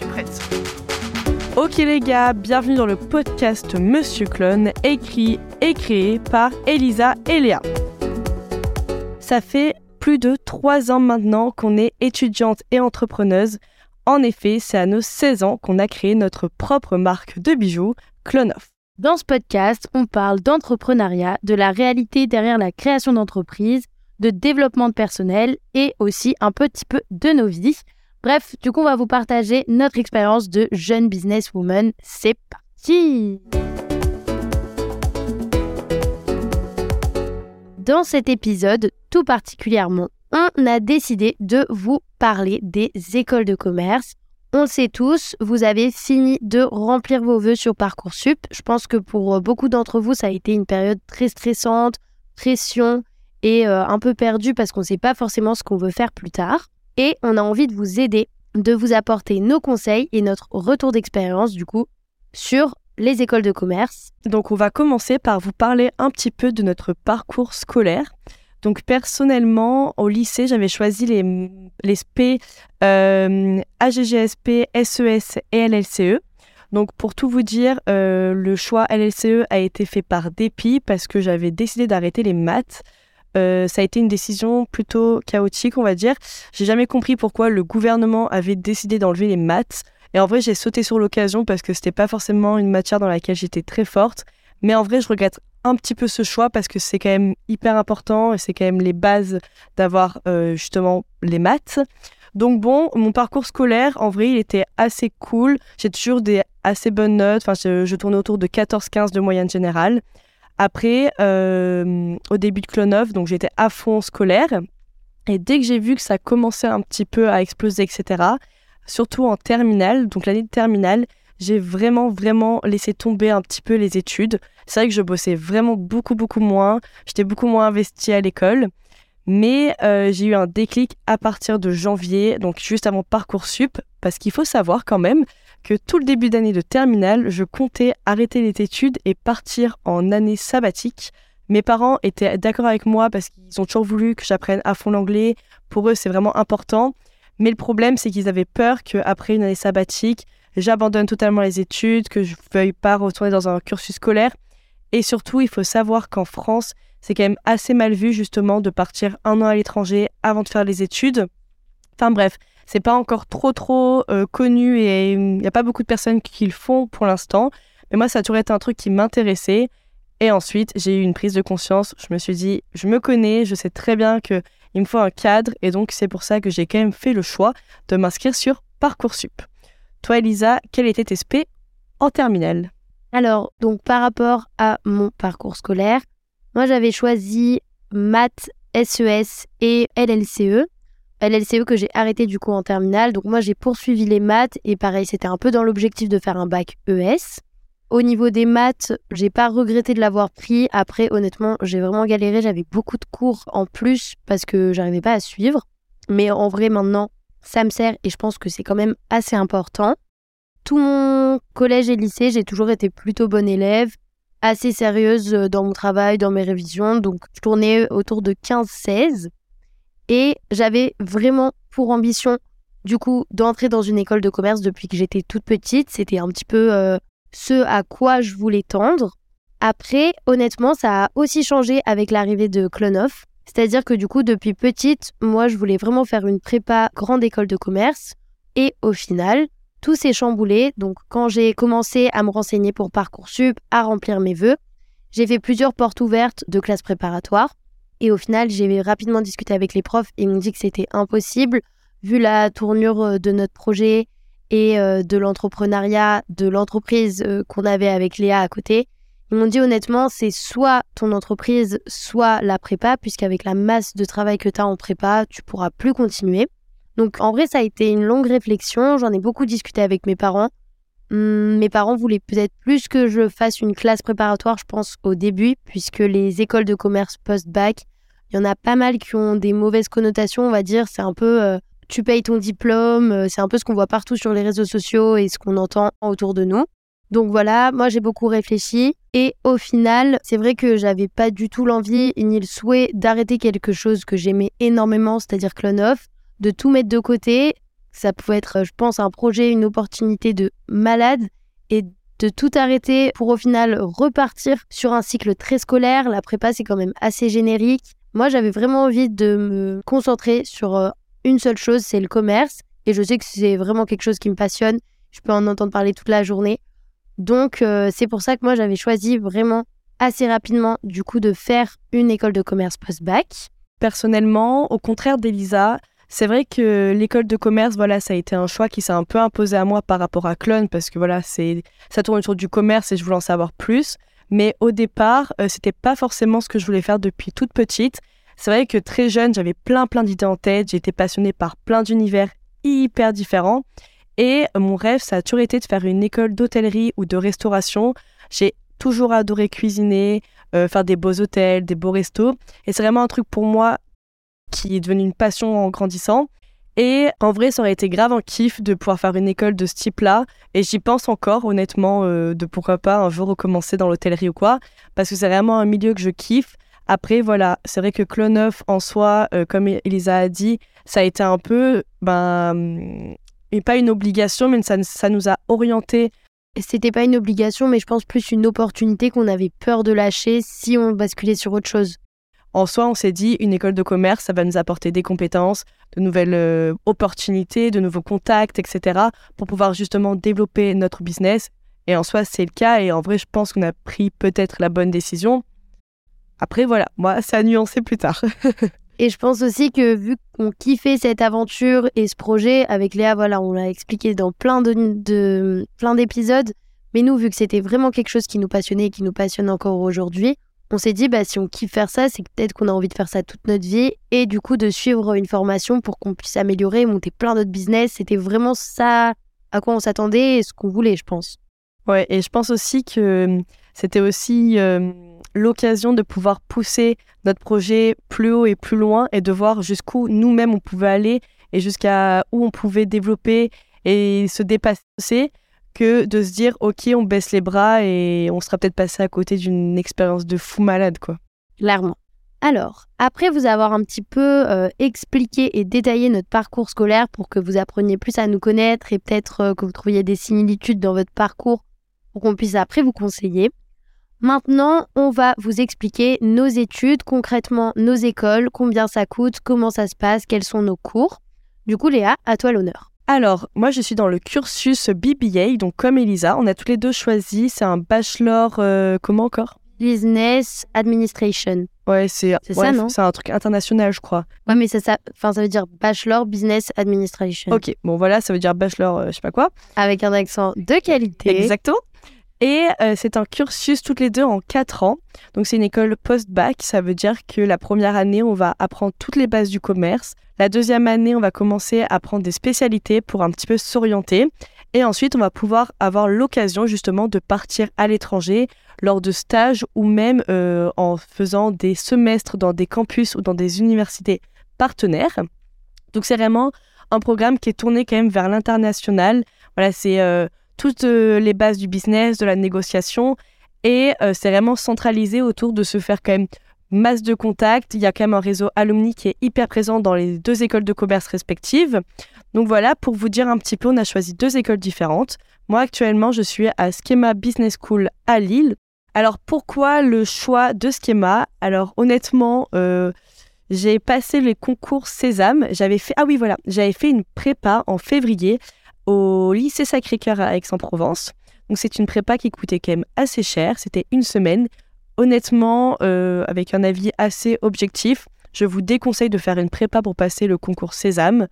Suis prête. Ok les gars, bienvenue dans le podcast Monsieur Clone, écrit et créé par Elisa et Léa. Ça fait plus de 3 ans maintenant qu'on est étudiante et entrepreneuse. En effet, c'est à nos 16 ans qu'on a créé notre propre marque de bijoux, Clonoff. Dans ce podcast, on parle d'entrepreneuriat, de la réalité derrière la création d'entreprises, de développement de personnel et aussi un petit peu de nos vies. Bref, du coup, on va vous partager notre expérience de jeune businesswoman. C'est parti Dans cet épisode, tout particulièrement, on a décidé de vous parler des écoles de commerce. On le sait tous, vous avez fini de remplir vos vœux sur Parcoursup. Je pense que pour euh, beaucoup d'entre vous, ça a été une période très stressante, pression et euh, un peu perdue parce qu'on ne sait pas forcément ce qu'on veut faire plus tard. Et on a envie de vous aider, de vous apporter nos conseils et notre retour d'expérience du coup sur les écoles de commerce. Donc on va commencer par vous parler un petit peu de notre parcours scolaire. Donc personnellement, au lycée, j'avais choisi les, les SP euh, AGGSP, SES et LLCE. Donc pour tout vous dire, euh, le choix LLCE a été fait par dépit parce que j'avais décidé d'arrêter les maths. Euh, ça a été une décision plutôt chaotique, on va dire. J'ai jamais compris pourquoi le gouvernement avait décidé d'enlever les maths. Et en vrai, j'ai sauté sur l'occasion parce que c'était pas forcément une matière dans laquelle j'étais très forte. Mais en vrai, je regrette un petit peu ce choix parce que c'est quand même hyper important et c'est quand même les bases d'avoir euh, justement les maths. Donc bon, mon parcours scolaire, en vrai, il était assez cool. J'ai toujours des assez bonnes notes. Enfin, je, je tournais autour de 14-15 de moyenne générale. Après, euh, au début de Clonov, donc j'étais à fond scolaire. Et dès que j'ai vu que ça commençait un petit peu à exploser, etc., surtout en terminale, donc l'année de terminale, j'ai vraiment, vraiment laissé tomber un petit peu les études. C'est vrai que je bossais vraiment beaucoup, beaucoup moins. J'étais beaucoup moins investie à l'école. Mais euh, j'ai eu un déclic à partir de janvier, donc juste avant Parcoursup, parce qu'il faut savoir quand même que tout le début d'année de terminale, je comptais arrêter les études et partir en année sabbatique. Mes parents étaient d'accord avec moi parce qu'ils ont toujours voulu que j'apprenne à fond l'anglais. Pour eux, c'est vraiment important. Mais le problème, c'est qu'ils avaient peur qu'après une année sabbatique, j'abandonne totalement les études, que je ne veuille pas retourner dans un cursus scolaire. Et surtout, il faut savoir qu'en France, c'est quand même assez mal vu justement de partir un an à l'étranger avant de faire les études. Enfin bref, c'est pas encore trop trop euh, connu et il n'y a pas beaucoup de personnes qui le font pour l'instant. Mais moi, ça a toujours été un truc qui m'intéressait. Et ensuite, j'ai eu une prise de conscience. Je me suis dit, je me connais, je sais très bien qu'il me faut un cadre. Et donc, c'est pour ça que j'ai quand même fait le choix de m'inscrire sur Parcoursup. Toi, Elisa, quel était tes SP en terminale? Alors, donc par rapport à mon parcours scolaire, moi j'avais choisi maths, SES et LLCE. LLCE que j'ai arrêté du coup en terminale. Donc moi j'ai poursuivi les maths et pareil, c'était un peu dans l'objectif de faire un bac ES. Au niveau des maths, j'ai pas regretté de l'avoir pris. Après, honnêtement, j'ai vraiment galéré. J'avais beaucoup de cours en plus parce que j'arrivais pas à suivre. Mais en vrai, maintenant, ça me sert et je pense que c'est quand même assez important. Tout mon collège et lycée, j'ai toujours été plutôt bonne élève, assez sérieuse euh, dans mon travail, dans mes révisions, donc je tournais autour de 15-16 et j'avais vraiment pour ambition du coup d'entrer dans une école de commerce depuis que j'étais toute petite, c'était un petit peu euh, ce à quoi je voulais tendre. Après, honnêtement, ça a aussi changé avec l'arrivée de Clonoff. C'est-à-dire que du coup, depuis petite, moi, je voulais vraiment faire une prépa grande école de commerce. Et au final, tout s'est chamboulé. Donc, quand j'ai commencé à me renseigner pour Parcoursup, à remplir mes vœux, j'ai fait plusieurs portes ouvertes de classes préparatoires. Et au final, j'ai rapidement discuté avec les profs ils m'ont dit que c'était impossible, vu la tournure euh, de notre projet et euh, de l'entrepreneuriat, de l'entreprise euh, qu'on avait avec Léa à côté. Ils m'ont dit honnêtement, c'est soit ton entreprise, soit la prépa, puisqu'avec la masse de travail que tu as en prépa, tu pourras plus continuer. Donc en vrai, ça a été une longue réflexion. J'en ai beaucoup discuté avec mes parents. Hum, mes parents voulaient peut-être plus que je fasse une classe préparatoire, je pense, au début, puisque les écoles de commerce post-bac, il y en a pas mal qui ont des mauvaises connotations, on va dire. C'est un peu euh, tu payes ton diplôme, euh, c'est un peu ce qu'on voit partout sur les réseaux sociaux et ce qu'on entend autour de nous. Donc voilà, moi j'ai beaucoup réfléchi et au final, c'est vrai que j'avais pas du tout l'envie ni le souhait d'arrêter quelque chose que j'aimais énormément, c'est-à-dire Clone Off, de tout mettre de côté. Ça pouvait être, je pense, un projet, une opportunité de malade et de tout arrêter pour au final repartir sur un cycle très scolaire. La prépa, c'est quand même assez générique. Moi, j'avais vraiment envie de me concentrer sur euh, une seule chose, c'est le commerce. Et je sais que c'est vraiment quelque chose qui me passionne. Je peux en entendre parler toute la journée. Donc, euh, c'est pour ça que moi, j'avais choisi vraiment assez rapidement, du coup, de faire une école de commerce post-bac. Personnellement, au contraire d'Elisa, c'est vrai que l'école de commerce, voilà, ça a été un choix qui s'est un peu imposé à moi par rapport à Clone parce que voilà, c'est ça tourne autour du commerce et je voulais en savoir plus. Mais au départ, euh, c'était pas forcément ce que je voulais faire depuis toute petite. C'est vrai que très jeune, j'avais plein plein d'idées en tête. J'étais passionnée par plein d'univers hyper différents. Et mon rêve, ça a toujours été de faire une école d'hôtellerie ou de restauration. J'ai toujours adoré cuisiner, euh, faire des beaux hôtels, des beaux restos. Et c'est vraiment un truc pour moi qui est devenu une passion en grandissant. Et en vrai, ça aurait été grave un kiff de pouvoir faire une école de ce type-là. Et j'y pense encore, honnêtement, euh, de pourquoi pas un jour recommencer dans l'hôtellerie ou quoi. Parce que c'est vraiment un milieu que je kiffe. Après, voilà, c'est vrai que Cloneuf en soi, euh, comme Elisa a dit, ça a été un peu, ben, et pas une obligation, mais ça, ça nous a orientés. C'était pas une obligation, mais je pense plus une opportunité qu'on avait peur de lâcher si on basculait sur autre chose. En soi, on s'est dit, une école de commerce, ça va nous apporter des compétences, de nouvelles euh, opportunités, de nouveaux contacts, etc., pour pouvoir justement développer notre business. Et en soi, c'est le cas. Et en vrai, je pense qu'on a pris peut-être la bonne décision. Après, voilà, moi, ça a nuancé plus tard. et je pense aussi que vu qu'on kiffait cette aventure et ce projet avec Léa, voilà, on l'a expliqué dans plein de, plein d'épisodes. Mais nous, vu que c'était vraiment quelque chose qui nous passionnait et qui nous passionne encore aujourd'hui, on s'est dit, bah, si on kiffe faire ça, c'est peut-être qu'on a envie de faire ça toute notre vie et du coup de suivre une formation pour qu'on puisse améliorer, monter plein d'autres business. C'était vraiment ça à quoi on s'attendait et ce qu'on voulait, je pense. Ouais, et je pense aussi que hum, c'était aussi hum, l'occasion de pouvoir pousser notre projet plus haut et plus loin et de voir jusqu'où nous-mêmes on pouvait aller et jusqu'à où on pouvait développer et se dépasser que de se dire ok on baisse les bras et on sera peut-être passé à côté d'une expérience de fou malade quoi. Clairement. Alors, après vous avoir un petit peu euh, expliqué et détaillé notre parcours scolaire pour que vous appreniez plus à nous connaître et peut-être euh, que vous trouviez des similitudes dans votre parcours pour qu'on puisse après vous conseiller. Maintenant, on va vous expliquer nos études, concrètement nos écoles, combien ça coûte, comment ça se passe, quels sont nos cours. Du coup, Léa, à toi l'honneur. Alors, moi, je suis dans le cursus BBA, donc comme Elisa, on a tous les deux choisi. C'est un bachelor, euh, comment encore? Business Administration. Ouais, c'est ça, non? C'est un truc international, je crois. Ouais, mais ça, ça, ça veut dire Bachelor Business Administration. Ok, bon voilà, ça veut dire bachelor, euh, je sais pas quoi. Avec un accent de qualité. Exactement. Et euh, c'est un cursus toutes les deux en 4 ans. Donc c'est une école post-bac. Ça veut dire que la première année, on va apprendre toutes les bases du commerce. La deuxième année, on va commencer à apprendre des spécialités pour un petit peu s'orienter. Et ensuite, on va pouvoir avoir l'occasion justement de partir à l'étranger lors de stages ou même euh, en faisant des semestres dans des campus ou dans des universités partenaires. Donc c'est vraiment un programme qui est tourné quand même vers l'international. Voilà, c'est euh, toutes euh, les bases du business, de la négociation. Et euh, c'est vraiment centralisé autour de se faire quand même masse de contacts. Il y a quand même un réseau alumni qui est hyper présent dans les deux écoles de commerce respectives. Donc voilà, pour vous dire un petit peu, on a choisi deux écoles différentes. Moi, actuellement, je suis à Schema Business School à Lille. Alors, pourquoi le choix de Schema? Alors, honnêtement, euh, j'ai passé les concours Sésame. J'avais fait, ah oui, voilà, j'avais fait une prépa en février au lycée Sacré-Cœur à Aix-en-Provence. Donc c'est une prépa qui coûtait quand même assez cher, c'était une semaine. Honnêtement, euh, avec un avis assez objectif, je vous déconseille de faire une prépa pour passer le concours Sésame.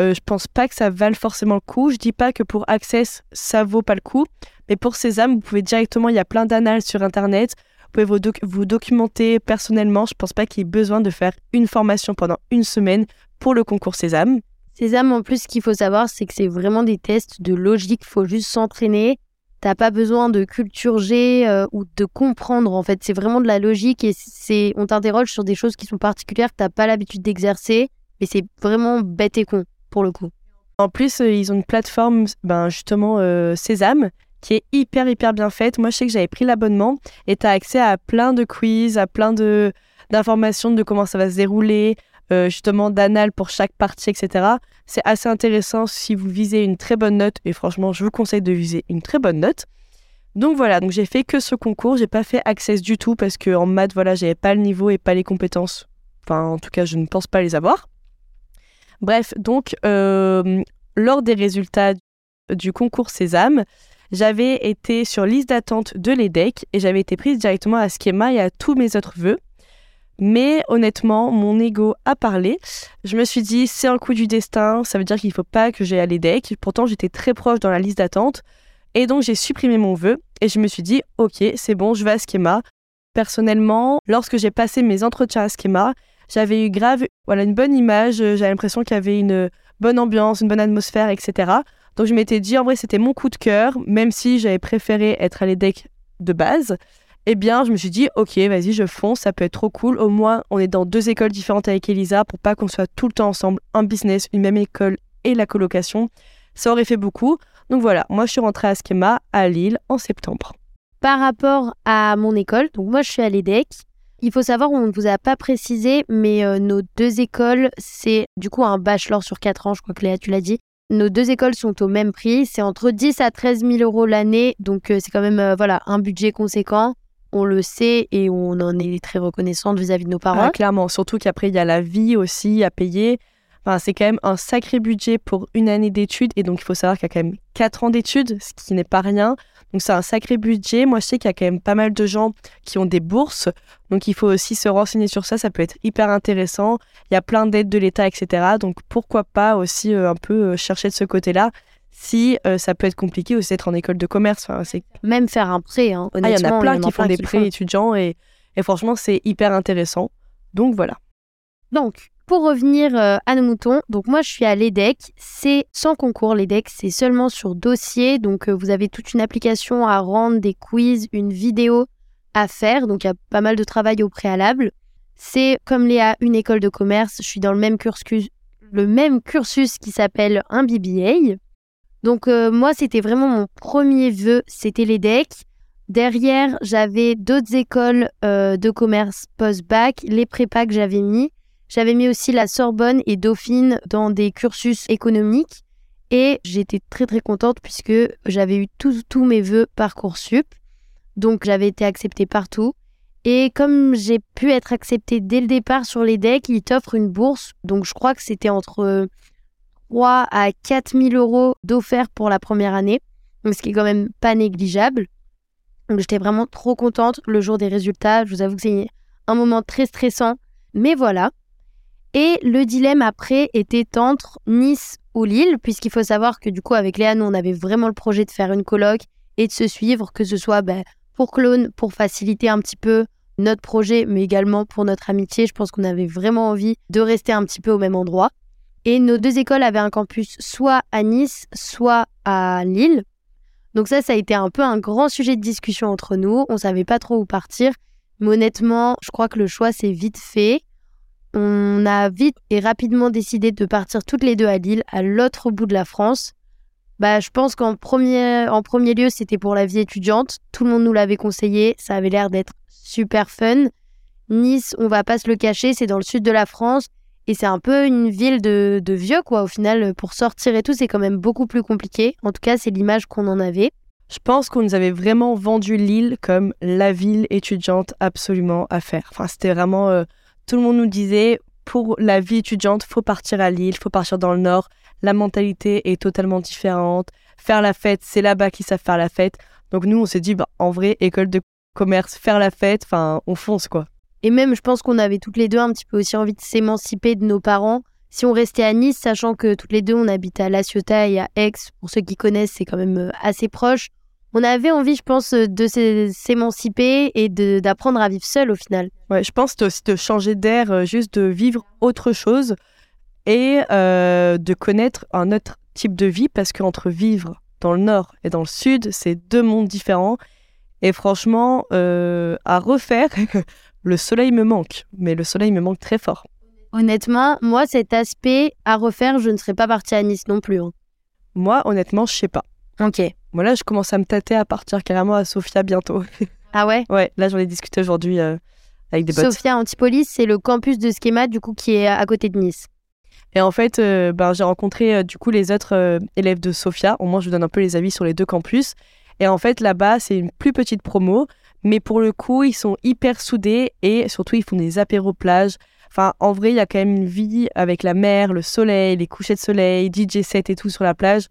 Euh, je pense pas que ça vale forcément le coup. Je dis pas que pour Access ça vaut pas le coup, Et pour Sésame, vous pouvez directement, il y a plein d'annales sur Internet. Vous pouvez vous documenter personnellement. Je pense pas qu'il y ait besoin de faire une formation pendant une semaine pour le concours Sésame. Sésame, en plus, ce qu'il faut savoir, c'est que c'est vraiment des tests de logique. faut juste s'entraîner. T'as pas besoin de culture G euh, ou de comprendre. En fait, c'est vraiment de la logique et c'est on t'interroge sur des choses qui sont particulières que t'as pas l'habitude d'exercer. Et c'est vraiment bête et con pour le coup. En plus, euh, ils ont une plateforme, ben, justement, euh, Sésame, qui est hyper, hyper bien faite. Moi, je sais que j'avais pris l'abonnement et tu as accès à plein de quiz, à plein de d'informations de comment ça va se dérouler, euh, justement, d'annales pour chaque partie, etc. C'est assez intéressant si vous visez une très bonne note. Et franchement, je vous conseille de viser une très bonne note. Donc voilà, donc j'ai fait que ce concours, j'ai pas fait Access du tout parce que en maths, voilà, j'avais pas le niveau et pas les compétences. Enfin, en tout cas, je ne pense pas les avoir. Bref, donc euh, lors des résultats du concours Sésame, j'avais été sur liste d'attente de l'EDEC et j'avais été prise directement à Schema et à tous mes autres vœux. Mais honnêtement, mon ego a parlé. Je me suis dit, c'est un coup du destin, ça veut dire qu'il ne faut pas que j'aille à l'EDEC. Pourtant, j'étais très proche dans la liste d'attente. Et donc, j'ai supprimé mon vœu et je me suis dit, ok, c'est bon, je vais à Schema. Personnellement, lorsque j'ai passé mes entretiens à Schema, j'avais eu grave voilà, une bonne image, j'avais l'impression qu'il y avait une bonne ambiance, une bonne atmosphère, etc. Donc je m'étais dit, en vrai, c'était mon coup de cœur, même si j'avais préféré être à l'EDEC de base. Eh bien, je me suis dit, ok, vas-y, je fonce, ça peut être trop cool. Au moins, on est dans deux écoles différentes avec Elisa pour pas qu'on soit tout le temps ensemble, un business, une même école et la colocation. Ça aurait fait beaucoup. Donc voilà, moi je suis rentrée à Schema à Lille en septembre. Par rapport à mon école, donc moi je suis à l'EDEC. Il faut savoir, on ne vous a pas précisé, mais euh, nos deux écoles, c'est du coup un bachelor sur 4 ans, je crois que Léa, tu l'as dit. Nos deux écoles sont au même prix, c'est entre 10 à 13 000 euros l'année, donc euh, c'est quand même euh, voilà un budget conséquent. On le sait et on en est très reconnaissante vis-à-vis de nos parents. Ah, clairement, surtout qu'après il y a la vie aussi à payer. Enfin, c'est quand même un sacré budget pour une année d'études et donc il faut savoir qu'il y a quand même 4 ans d'études, ce qui n'est pas rien. Donc c'est un sacré budget. Moi je sais qu'il y a quand même pas mal de gens qui ont des bourses, donc il faut aussi se renseigner sur ça, ça peut être hyper intéressant. Il y a plein d'aides de l'État, etc. Donc pourquoi pas aussi euh, un peu euh, chercher de ce côté-là si euh, ça peut être compliqué aussi d'être en école de commerce. Enfin, c'est... Même faire un prêt, hein, Ah, il y en a plein qui font des prêts étudiants et, et franchement c'est hyper intéressant. Donc voilà. Donc, pour revenir euh, à nos moutons, donc moi je suis à l'EDEC, c'est sans concours l'EDEC, c'est seulement sur dossier, donc euh, vous avez toute une application à rendre, des quiz, une vidéo à faire, donc il y a pas mal de travail au préalable. C'est comme Léa, une école de commerce, je suis dans le même cursus, le même cursus qui s'appelle un BBA. Donc euh, moi c'était vraiment mon premier vœu, c'était l'EDEC. Derrière, j'avais d'autres écoles euh, de commerce post-bac, les prépas que j'avais mis. J'avais mis aussi la Sorbonne et Dauphine dans des cursus économiques et j'étais très très contente puisque j'avais eu tous tous mes vœux Parcoursup. Donc j'avais été acceptée partout. Et comme j'ai pu être acceptée dès le départ sur les decks, ils t'offrent une bourse. Donc je crois que c'était entre 3 à 4 000 euros d'offert pour la première année. Ce qui est quand même pas négligeable. J'étais vraiment trop contente le jour des résultats. Je vous avoue que c'est un moment très stressant. Mais voilà. Et le dilemme après était entre Nice ou Lille, puisqu'il faut savoir que du coup, avec Léa, nous, on avait vraiment le projet de faire une colloque et de se suivre, que ce soit ben, pour Clone, pour faciliter un petit peu notre projet, mais également pour notre amitié. Je pense qu'on avait vraiment envie de rester un petit peu au même endroit. Et nos deux écoles avaient un campus soit à Nice, soit à Lille. Donc ça, ça a été un peu un grand sujet de discussion entre nous. On savait pas trop où partir. Mais honnêtement, je crois que le choix s'est vite fait on a vite et rapidement décidé de partir toutes les deux à Lille, à l'autre bout de la France. Bah, je pense qu'en premier, en premier lieu, c'était pour la vie étudiante. Tout le monde nous l'avait conseillé. Ça avait l'air d'être super fun. Nice, on va pas se le cacher, c'est dans le sud de la France. Et c'est un peu une ville de, de vieux, quoi. Au final, pour sortir et tout, c'est quand même beaucoup plus compliqué. En tout cas, c'est l'image qu'on en avait. Je pense qu'on nous avait vraiment vendu Lille comme la ville étudiante absolument à faire. Enfin, c'était vraiment. euh, tout le monde nous disait pour la vie étudiante, faut partir à Lille, faut partir dans le nord. La mentalité est totalement différente. Faire la fête, c'est là-bas qu'ils savent faire la fête. Donc nous, on s'est dit, bah, en vrai, école de commerce, faire la fête, enfin, on fonce quoi. Et même, je pense qu'on avait toutes les deux un petit peu aussi envie de s'émanciper de nos parents. Si on restait à Nice, sachant que toutes les deux, on habite à La Ciotat et à Aix, pour ceux qui connaissent, c'est quand même euh, assez proche. on avait envie, je pense, de s'émanciper et d'apprendre à vivre seul au final. Ouais, je pense aussi de changer d'air, euh, juste de vivre autre chose et euh, de connaître un autre type de vie parce qu'entre vivre dans le nord et dans le sud, c'est deux mondes différents. Et franchement, euh, à refaire, le soleil me manque, mais le soleil me manque très fort. Honnêtement, moi, cet aspect à refaire, je ne serais pas partie à Nice non plus. Hein. Moi, honnêtement, je sais pas. Ok. Moi, là, je commence à me tâter à partir carrément à Sofia bientôt. ah ouais? Ouais, là, j'en ai discuté aujourd'hui euh, avec des potes. Sofia Antipolis, c'est le campus de Schema, du coup, qui est à côté de Nice. Et en fait, euh, ben, j'ai rencontré euh, du coup les autres élèves de Sofia. Au moins, je vous donne un peu les avis sur les deux campus. Et en fait, là-bas, c'est une plus petite promo. Mais pour le coup, ils sont hyper soudés et surtout, ils font des apéros plage. Enfin, en vrai, il y a quand même une vie avec la mer, le soleil, les couchers de soleil, DJ set et tout sur la plage.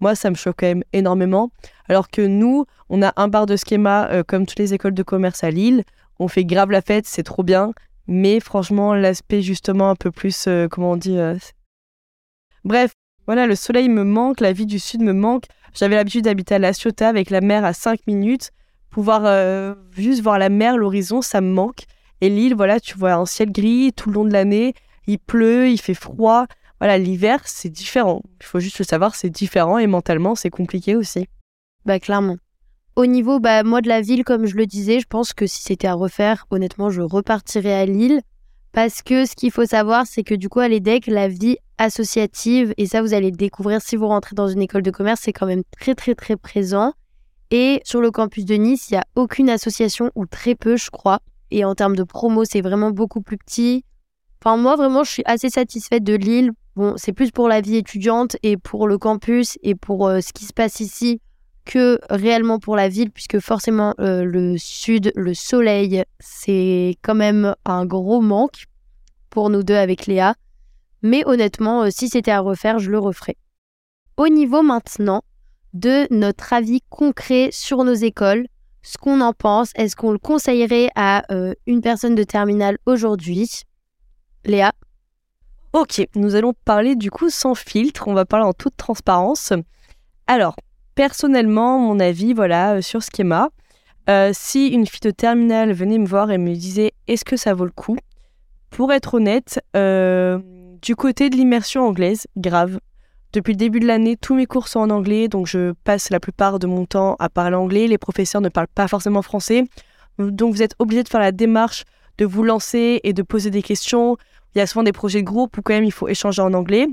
Moi, ça me choque quand même énormément. Alors que nous, on a un bar de schéma euh, comme toutes les écoles de commerce à Lille. On fait grave la fête, c'est trop bien. Mais franchement, l'aspect justement un peu plus, euh, comment on dit euh, Bref, voilà, le soleil me manque, la vie du sud me manque. J'avais l'habitude d'habiter à La Ciotat avec la mer à 5 minutes. Pouvoir juste voir la mer, l'horizon, ça me manque. Et Lille, voilà, tu vois un ciel gris tout le long de l'année. Il pleut, il fait froid voilà, l'hiver, c'est différent. Il faut juste le savoir, c'est différent et mentalement, c'est compliqué aussi. Bah, clairement. Au niveau, bah, moi, de la ville, comme je le disais, je pense que si c'était à refaire, honnêtement, je repartirais à Lille. Parce que ce qu'il faut savoir, c'est que du coup, à l'EDEC, la vie associative, et ça, vous allez découvrir si vous rentrez dans une école de commerce, c'est quand même très, très, très présent. Et sur le campus de Nice, il n'y a aucune association, ou très peu, je crois. Et en termes de promo, c'est vraiment beaucoup plus petit. Enfin, moi, vraiment, je suis assez satisfaite de Lille Bon, c'est plus pour la vie étudiante et pour le campus et pour euh, ce qui se passe ici que réellement pour la ville, puisque forcément euh, le sud, le soleil, c'est quand même un gros manque pour nous deux avec Léa. Mais honnêtement, euh, si c'était à refaire, je le referais. Au niveau maintenant de notre avis concret sur nos écoles, ce qu'on en pense, est-ce qu'on le conseillerait à une personne de terminale aujourd'hui? Léa? Ok, nous allons parler du coup sans filtre, on va parler en toute transparence. Alors, personnellement, mon avis, voilà, euh, sur Schema, euh, si une fille de terminale venait me voir et me disait est-ce que ça vaut le coup? Pour être honnête, euh, du côté de l'immersion anglaise, grave. Depuis le début de l'année, tous mes cours sont en anglais, donc je passe la plupart de mon temps à parler anglais. Les professeurs ne parlent pas forcément français, donc vous êtes obligé de faire la démarche de vous lancer et de poser des questions. Il y a souvent des projets de groupe où quand même il faut échanger en anglais.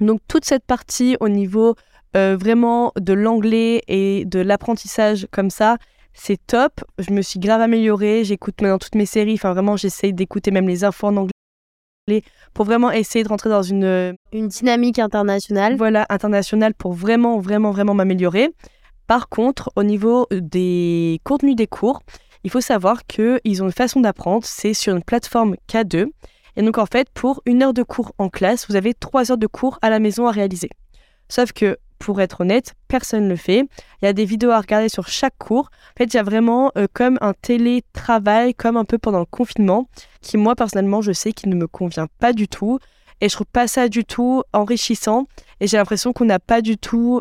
Donc toute cette partie au niveau euh, vraiment de l'anglais et de l'apprentissage comme ça, c'est top. Je me suis grave améliorée. J'écoute maintenant toutes mes séries. Enfin vraiment, j'essaye d'écouter même les infos en anglais pour vraiment essayer de rentrer dans une euh, une dynamique internationale. Voilà, internationale pour vraiment vraiment vraiment m'améliorer. Par contre, au niveau des contenus des cours, il faut savoir qu'ils ont une façon d'apprendre, c'est sur une plateforme K2. Et donc en fait, pour une heure de cours en classe, vous avez trois heures de cours à la maison à réaliser. Sauf que, pour être honnête, personne ne le fait. Il y a des vidéos à regarder sur chaque cours. En fait, il y a vraiment euh, comme un télétravail, comme un peu pendant le confinement, qui moi personnellement, je sais qu'il ne me convient pas du tout. Et je trouve pas ça du tout enrichissant. Et j'ai l'impression qu'on n'a pas du tout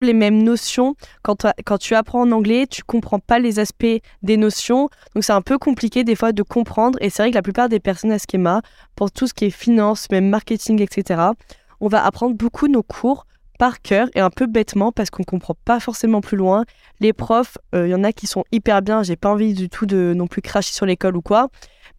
les mêmes notions. Quand, quand tu apprends en anglais, tu comprends pas les aspects des notions. Donc c'est un peu compliqué des fois de comprendre. Et c'est vrai que la plupart des personnes à Schema, pour tout ce qui est finance, même marketing, etc., on va apprendre beaucoup nos cours par cœur et un peu bêtement parce qu'on comprend pas forcément plus loin. Les profs, il euh, y en a qui sont hyper bien. J'ai pas envie du tout de non plus cracher sur l'école ou quoi.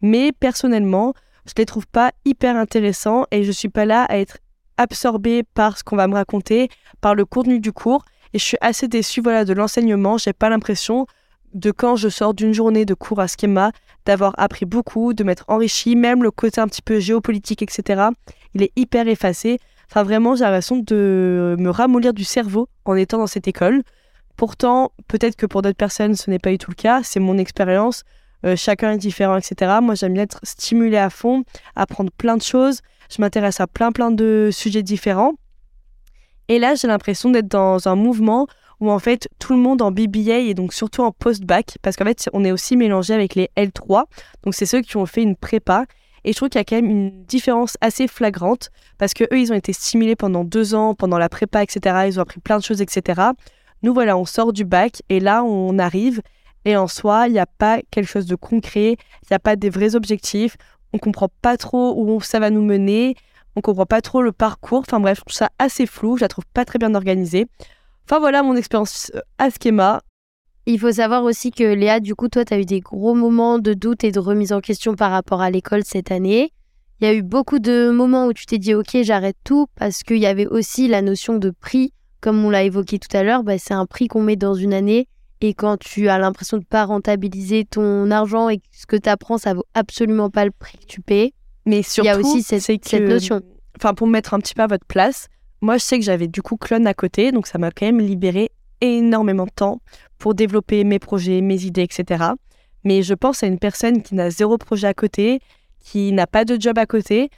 Mais personnellement, je les trouve pas hyper intéressants et je suis pas là à être absorbée par ce qu'on va me raconter, par le contenu du cours. Et je suis assez déçue voilà, de l'enseignement. J'ai pas l'impression de quand je sors d'une journée de cours à schéma, d'avoir appris beaucoup, de m'être enrichi, même le côté un petit peu géopolitique, etc. Il est hyper effacé. Enfin, vraiment, j'ai l'impression de me ramollir du cerveau en étant dans cette école. Pourtant, peut-être que pour d'autres personnes, ce n'est pas du tout le cas. C'est mon expérience. Euh, chacun est différent, etc. Moi, j'aime bien être stimulé à fond, apprendre plein de choses. Je m'intéresse à plein, plein de sujets différents. Et là, j'ai l'impression d'être dans un mouvement où en fait tout le monde en BBA et donc surtout en post-bac, parce qu'en fait on est aussi mélangé avec les L3, donc c'est ceux qui ont fait une prépa. Et je trouve qu'il y a quand même une différence assez flagrante, parce que eux ils ont été stimulés pendant deux ans, pendant la prépa, etc. Ils ont appris plein de choses, etc. Nous, voilà, on sort du bac et là, on arrive et en soi, il n'y a pas quelque chose de concret, il n'y a pas des vrais objectifs, on comprend pas trop où ça va nous mener, on comprend pas trop le parcours. Enfin bref, je trouve ça assez flou, je la trouve pas très bien organisée. Enfin voilà mon expérience euh, à Schema. Il faut savoir aussi que Léa, du coup, toi, tu as eu des gros moments de doute et de remise en question par rapport à l'école cette année. Il y a eu beaucoup de moments où tu t'es dit, OK, j'arrête tout, parce qu'il y avait aussi la notion de prix. Comme on l'a évoqué tout à l'heure, bah, c'est un prix qu'on met dans une année. Et quand tu as l'impression de ne pas rentabiliser ton argent et que ce que tu apprends, ça vaut absolument pas le prix que tu payes. Mais surtout, il y a aussi cette, cette notion. Enfin, pour me mettre un petit peu à votre place, moi, je sais que j'avais du coup Clone à côté, donc ça m'a quand même libéré énormément de temps pour développer mes projets, mes idées, etc. Mais je pense à une personne qui n'a zéro projet à côté, qui n'a pas de job à côté.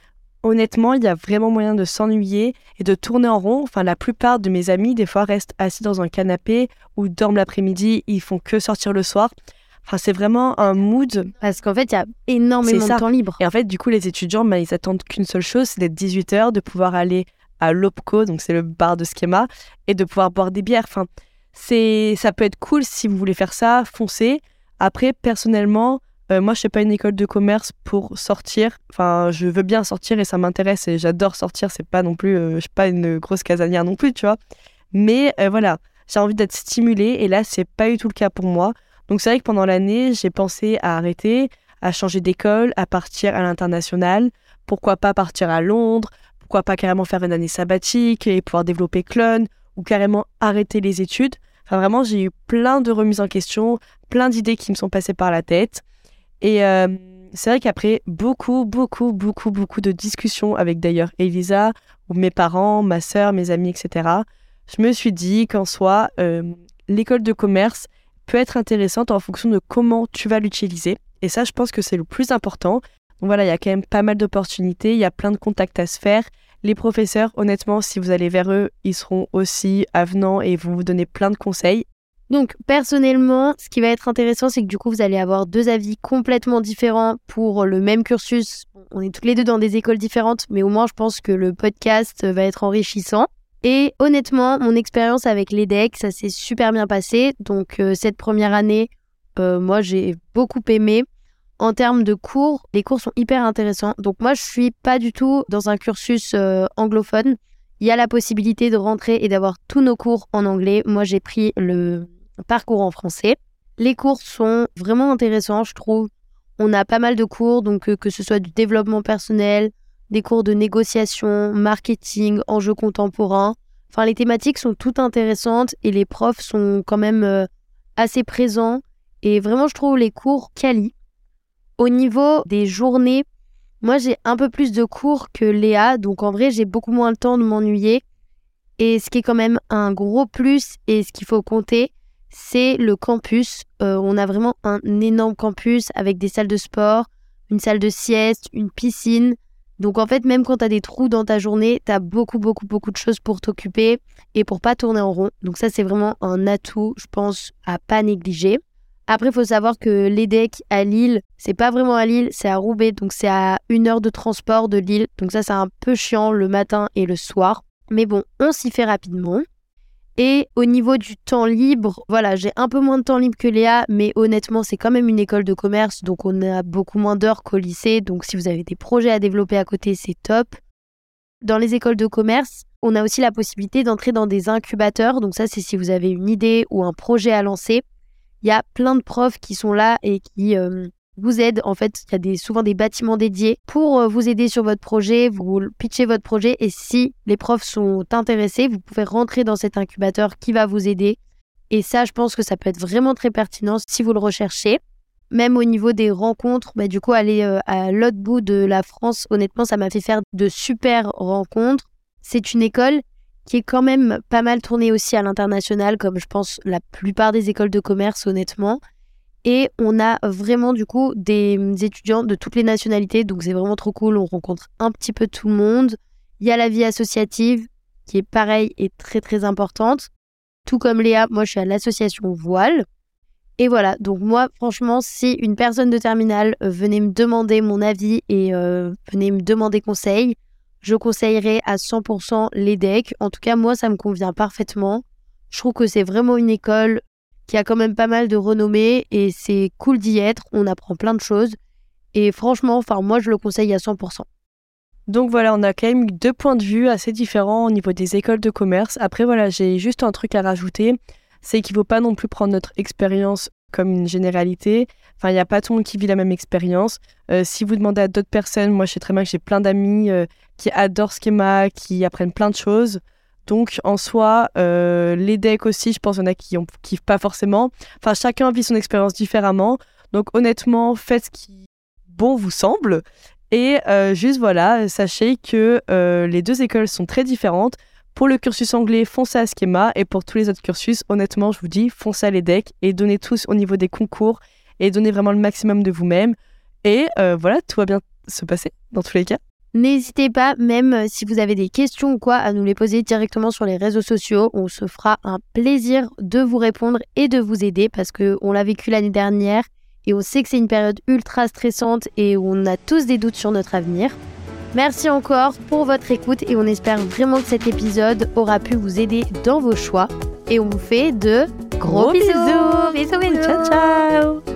Honnêtement, il y a vraiment moyen de s'ennuyer et de tourner en rond. Enfin, la plupart de mes amis, des fois, restent assis dans un canapé ou dorment l'après-midi, ils font que sortir le soir. Enfin, c'est vraiment un mood. Parce qu'en fait, il y a énormément de temps libre. Et en fait, du coup, les étudiants, bah, ils attendent qu'une seule chose, c'est d'être 18 heures, de pouvoir aller à l'Opco, donc c'est le bar de Schema, et de pouvoir boire des bières. Enfin, c'est, ça peut être cool si vous voulez faire ça, foncez. Après, personnellement, euh, moi, je fais pas une école de commerce pour sortir. Enfin, je veux bien sortir et ça m'intéresse et j'adore sortir. C'est pas non plus, euh, je suis pas une grosse casanière non plus, tu vois. Mais euh, voilà, j'ai envie d'être stimulée et là, c'est pas du tout le cas pour moi. Donc c'est vrai que pendant l'année, j'ai pensé à arrêter, à changer d'école, à partir à l'international. Pourquoi pas partir à Londres? Pourquoi pas carrément faire une année sabbatique et pouvoir développer Clone? Ou carrément arrêter les études. Enfin, vraiment, j'ai eu plein de remises en question, plein d'idées qui me sont passées par la tête. Et euh, c'est vrai qu'après beaucoup, beaucoup, beaucoup, beaucoup de discussions avec d'ailleurs Elisa, ou mes parents, ma sœur, mes amis, etc., je me suis dit qu'en soi, euh, l'école de commerce peut être intéressante en fonction de comment tu vas l'utiliser. Et ça, je pense que c'est le plus important. Donc voilà, il y a quand même pas mal d'opportunités, il y a plein de contacts à se faire. Les professeurs, honnêtement, si vous allez vers eux, ils seront aussi avenants et vont vous donner plein de conseils. Donc personnellement, ce qui va être intéressant, c'est que du coup, vous allez avoir deux avis complètement différents pour le même cursus. On est toutes les deux dans des écoles différentes, mais au moins, je pense que le podcast va être enrichissant. Et honnêtement, mon expérience avec l'EDEC, ça s'est super bien passé. Donc euh, cette première année, euh, moi, j'ai beaucoup aimé. En termes de cours, les cours sont hyper intéressants. Donc moi, je suis pas du tout dans un cursus euh, anglophone. Il y a la possibilité de rentrer et d'avoir tous nos cours en anglais. Moi, j'ai pris le parcours en français. Les cours sont vraiment intéressants, je trouve. On a pas mal de cours, donc euh, que ce soit du développement personnel, des cours de négociation, marketing, enjeux contemporains. Enfin, les thématiques sont toutes intéressantes et les profs sont quand même euh, assez présents. Et vraiment, je trouve les cours quali. Au niveau des journées, moi j'ai un peu plus de cours que Léa, donc en vrai j'ai beaucoup moins le temps de m'ennuyer. Et ce qui est quand même un gros plus et ce qu'il faut compter, c'est le campus. Euh, on a vraiment un énorme campus avec des salles de sport, une salle de sieste, une piscine. Donc en fait, même quand tu as des trous dans ta journée, tu as beaucoup, beaucoup, beaucoup de choses pour t'occuper et pour pas tourner en rond. Donc ça, c'est vraiment un atout, je pense, à pas négliger. Après, il faut savoir que l'EDEC à Lille, c'est pas vraiment à Lille, c'est à Roubaix, donc c'est à une heure de transport de Lille. Donc ça, c'est un peu chiant le matin et le soir. Mais bon, on s'y fait rapidement. Et au niveau du temps libre, voilà, j'ai un peu moins de temps libre que Léa, mais honnêtement, c'est quand même une école de commerce, donc on a beaucoup moins d'heures qu'au lycée. Donc si vous avez des projets à développer à côté, c'est top. Dans les écoles de commerce, on a aussi la possibilité d'entrer dans des incubateurs. Donc ça, c'est si vous avez une idée ou un projet à lancer. Il y a plein de profs qui sont là et qui euh, vous aident. En fait, il y a des, souvent des bâtiments dédiés pour euh, vous aider sur votre projet, vous pitchez votre projet et si les profs sont intéressés, vous pouvez rentrer dans cet incubateur qui va vous aider. Et ça, je pense que ça peut être vraiment très pertinent si vous le recherchez. Même au niveau des rencontres, bah, du coup, aller euh, à l'autre bout de la France, honnêtement, ça m'a fait faire de super rencontres. C'est une école qui est quand même pas mal tournée aussi à l'international, comme je pense la plupart des écoles de commerce, honnêtement. Et on a vraiment du coup des étudiants de toutes les nationalités, donc c'est vraiment trop cool. On rencontre un petit peu tout le monde. Il y a la vie associative qui est pareil et très très importante. Tout comme Léa, moi je suis à l'association Voile. Et voilà, donc moi franchement, si une personne de terminale venait me demander mon avis et euh, venait me demander conseil, je conseillerais à 100% l'EDEC. En tout cas, moi, ça me convient parfaitement. Je trouve que c'est vraiment une école qui a quand même pas mal de renommée et c'est cool d'y être. On apprend plein de choses. Et franchement, enfin, moi, je le conseille à 100%. Donc voilà, on a quand même deux points de vue assez différents au niveau des écoles de commerce. Après, voilà, j'ai juste un truc à rajouter, c'est qu'il ne faut pas non plus prendre notre expérience comme une généralité. Enfin, il n'y a pas tout le monde qui vit la même expérience. Euh, si vous demandez à d'autres personnes, moi je sais très bien que j'ai plein d'amis euh, qui adorent Schema, qui apprennent plein de choses. Donc en soi, euh, les decks aussi, je pense qu'il y en a qui ne kiffent pas forcément. Enfin, chacun vit son expérience différemment. Donc honnêtement, faites ce qui bon vous semble. Et juste voilà, sachez que les deux écoles sont très différentes. Pour le cursus anglais, foncez à Schema et pour tous les autres cursus, honnêtement, je vous dis, foncez à l'EDEC et donnez tous au niveau des concours et donnez vraiment le maximum de vous-même. Et euh, voilà, tout va bien se passer dans tous les cas. N'hésitez pas, même si vous avez des questions ou quoi, à nous les poser directement sur les réseaux sociaux. On se fera un plaisir de vous répondre et de vous aider parce qu'on l'a vécu l'année dernière et on sait que c'est une période ultra stressante et on a tous des doutes sur notre avenir. Merci encore pour votre écoute et on espère vraiment que cet épisode aura pu vous aider dans vos choix. Et on vous fait de gros, bisous. Bisous, bisous. Ciao, ciao.